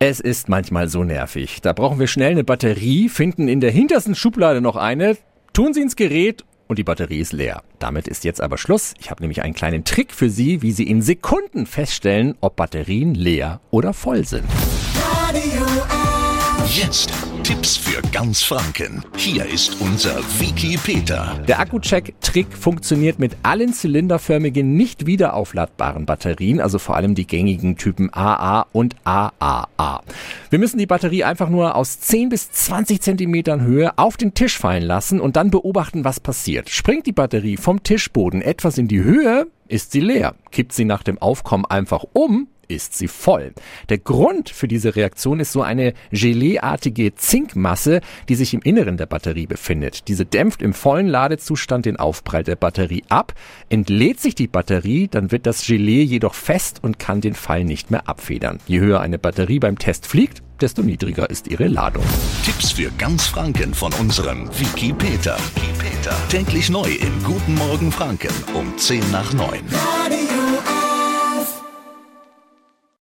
Es ist manchmal so nervig. Da brauchen wir schnell eine Batterie, finden in der hintersten Schublade noch eine, tun sie ins Gerät und die Batterie ist leer. Damit ist jetzt aber Schluss. Ich habe nämlich einen kleinen Trick für Sie, wie Sie in Sekunden feststellen, ob Batterien leer oder voll sind. Jetzt Tipps für ganz Franken. Hier ist unser Wiki Peter. Der Akku-Check-Trick funktioniert mit allen zylinderförmigen, nicht wiederaufladbaren Batterien, also vor allem die gängigen Typen AA und AAA. Wir müssen die Batterie einfach nur aus 10 bis 20 Zentimetern Höhe auf den Tisch fallen lassen und dann beobachten, was passiert. Springt die Batterie vom Tischboden etwas in die Höhe, ist sie leer. Kippt sie nach dem Aufkommen einfach um, ist sie voll. Der Grund für diese Reaktion ist so eine Geleeartige Zinkmasse, die sich im Inneren der Batterie befindet. Diese dämpft im vollen Ladezustand den Aufprall der Batterie ab. Entlädt sich die Batterie, dann wird das Gelee jedoch fest und kann den Fall nicht mehr abfedern. Je höher eine Batterie beim Test fliegt, desto niedriger ist ihre Ladung. Tipps für ganz Franken von unserem Wiki Peter. Wiki Peter. Täglich neu im Guten Morgen Franken um 10 nach 9. Radio